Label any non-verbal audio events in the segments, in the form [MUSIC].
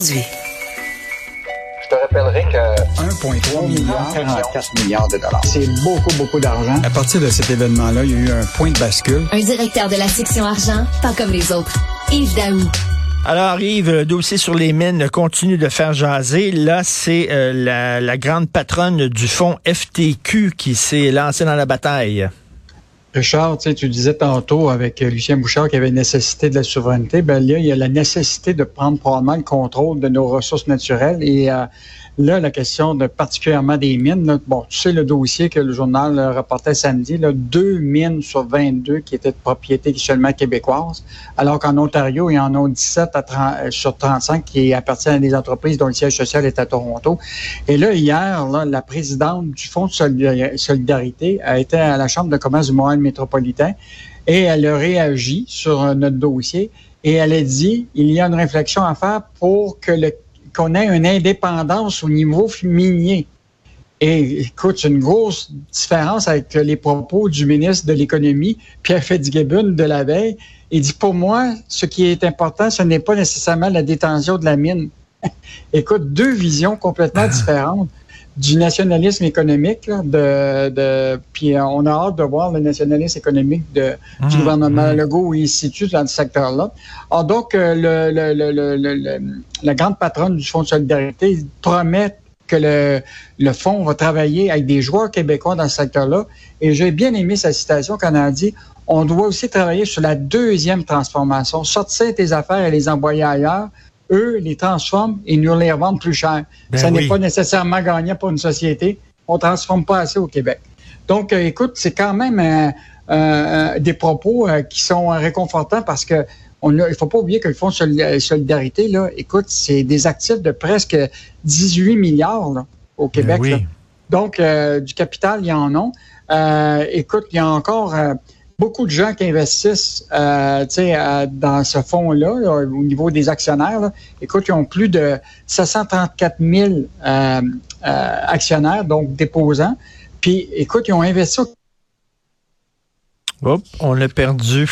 Je te rappellerai que 1,3 milliard, 44 milliards de dollars. C'est beaucoup, beaucoup d'argent. À partir de cet événement-là, il y a eu un point de bascule. Un directeur de la section argent, pas comme les autres. Yves Daou. Alors Yves, le dossier sur les mines continue de faire jaser. Là, c'est euh, la, la grande patronne du fonds FTQ qui s'est lancée dans la bataille. Richard, tu, sais, tu disais tantôt avec euh, Lucien Bouchard qu'il y avait nécessité de la souveraineté. Ben là, il y a la nécessité de prendre probablement le contrôle de nos ressources naturelles. Et euh, là, la question de particulièrement des mines. bon, tu sais le dossier que le journal rapportait samedi, là, deux mines sur 22 qui étaient de propriété seulement québécoise, alors qu'en Ontario, il y en a 17 à 30, euh, sur 35 qui appartiennent à des entreprises dont le siège social est à Toronto. Et là, hier, la présidente du Fonds de solidarité a été à la Chambre de commerce du Montréal métropolitain et elle a réagi sur notre dossier et elle a dit il y a une réflexion à faire pour que le qu'on ait une indépendance au niveau minier. Et écoute, c'est une grosse différence avec les propos du ministre de l'Économie, Pierre Fitzgibbon, de la veille. Il dit, pour moi, ce qui est important, ce n'est pas nécessairement la détention de la mine. [LAUGHS] écoute, deux visions complètement [LAUGHS] différentes du nationalisme économique, de, de, puis on a hâte de voir le nationalisme économique de, du mmh, gouvernement mmh. Legault où il se situe dans ce secteur-là. Alors donc, euh, le, le, le, la grande patronne du Fonds de solidarité promet que le, le fonds va travailler avec des joueurs québécois dans ce secteur-là. Et j'ai bien aimé sa citation quand elle a dit on doit aussi travailler sur la deuxième transformation, sortir tes affaires et les envoyer ailleurs eux les transforment et nous les revendent plus cher. Ben ça n'est pas nécessairement gagnant pour une société. On ne transforme pas assez au Québec. Donc, euh, écoute, c'est quand même euh, euh, des propos qui sont réconfortants parce que on il faut pas oublier que le Fonds solidarité, là, écoute, c'est des actifs de presque 18 milliards au ben Québec. Donc, du capital, il y en a. écoute, il y a encore beaucoup de gens qui investissent euh, euh, dans ce fonds-là, au niveau des actionnaires. Écoute, ils ont plus de 734 000 euh, actionnaires, donc déposants. Puis, écoute, ils ont investi. Hop, on l'a perdu.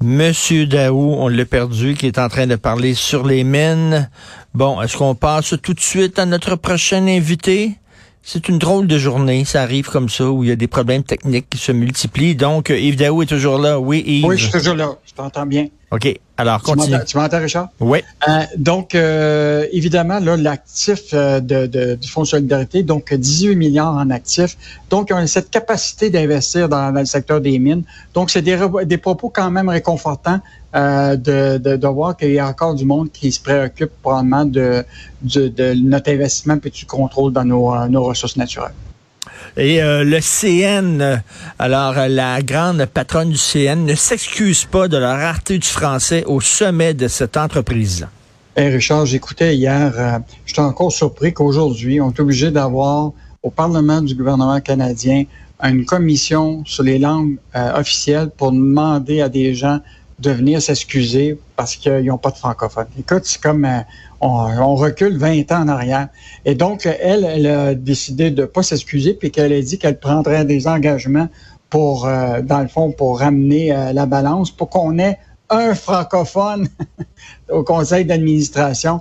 Monsieur Daou, on l'a perdu, qui est en train de parler sur les mines. Bon, est-ce qu'on passe tout de suite à notre prochain invité? C'est une drôle de journée. Ça arrive comme ça, où il y a des problèmes techniques qui se multiplient. Donc, euh, Yves Daou est toujours là. Oui, Yves. Oui, je suis toujours là. Je t'entends bien. OK. Alors, continue. Tu m'entends, Richard? Oui. Euh, donc, euh, évidemment, là, l'actif euh, de, de, du Fonds de solidarité, donc 18 milliards en actifs. Donc, ils ont cette capacité d'investir dans, dans, le secteur des mines. Donc, c'est des, des propos quand même réconfortants euh, de, de, de, voir qu'il y a encore du monde qui se préoccupe probablement de, de, de notre investissement et du contrôle dans nos, nos ressources naturelles. Et euh, le CN, alors la grande patronne du CN, ne s'excuse pas de la rareté du français au sommet de cette entreprise. Hey Richard, j'écoutais hier, euh, j'étais encore surpris qu'aujourd'hui, on est obligé d'avoir au Parlement du gouvernement canadien une commission sur les langues euh, officielles pour demander à des gens de venir s'excuser parce qu'ils n'ont pas de francophone. Écoute, c'est comme euh, on, recule 20 ans en arrière. Et donc, elle, elle a décidé de pas s'excuser puis qu'elle a dit qu'elle prendrait des engagements pour, euh, dans le fond, pour ramener euh, la balance, pour qu'on ait un francophone [LAUGHS] au conseil d'administration.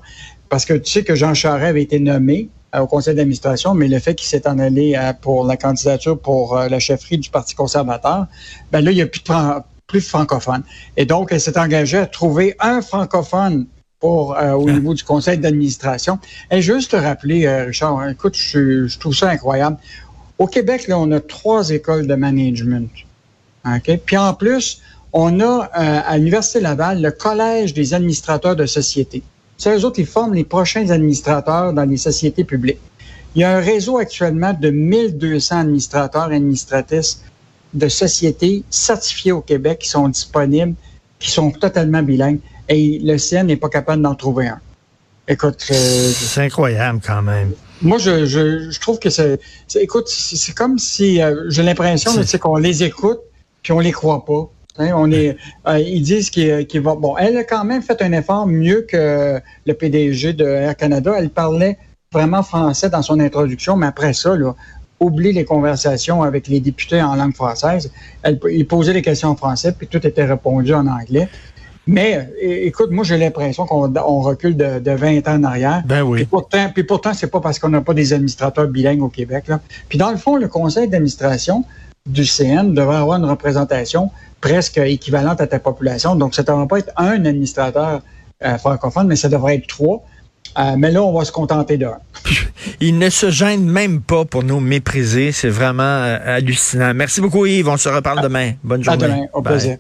Parce que tu sais que Jean Charest avait été nommé au conseil d'administration, mais le fait qu'il s'est en allé pour la candidature pour la chefferie du Parti conservateur, ben là, il n'y a plus de plus francophone. Et donc, elle s'est engagée à trouver un francophone pour, euh, au niveau du conseil d'administration. Et juste te rappeler, euh, Richard, hein, écoute, je, je, trouve ça incroyable. Au Québec, là, on a trois écoles de management. OK? Puis en plus, on a euh, à l'Université Laval le Collège des administrateurs de sociétés. C'est eux autres qui forment les prochains administrateurs dans les sociétés publiques. Il y a un réseau actuellement de 1200 administrateurs et administratrices de sociétés certifiées au Québec qui sont disponibles, qui sont totalement bilingues, et le CN n'est pas capable d'en trouver un. Écoute, euh, c'est incroyable quand même. Moi, je, je, je trouve que c'est, écoute, c'est comme si euh, j'ai l'impression, qu'on les écoute puis on les croit pas. Hein, on est, euh, ils disent qu'ils qu vont. Bon, elle a quand même fait un effort mieux que le PDG de Air Canada. Elle parlait vraiment français dans son introduction, mais après ça, là, oublie les conversations avec les députés en langue française. Elle, il posait des questions en français, puis tout était répondu en anglais. Mais écoute, moi j'ai l'impression qu'on recule de, 20 ans en arrière. Ben oui. Puis pourtant, puis pourtant c'est pas parce qu'on n'a pas des administrateurs bilingues au Québec. Là. Puis dans le fond, le conseil d'administration du CN devrait avoir une représentation presque équivalente à ta population. Donc, ça ne devrait pas être un administrateur euh, francophone, mais ça devrait être trois. Euh, mais là, on va se contenter d'un. [LAUGHS] Il ne se gêne même pas pour nous mépriser. C'est vraiment euh, hallucinant. Merci beaucoup, Yves. On se reparle demain. Bonne journée. À demain. Au plaisir.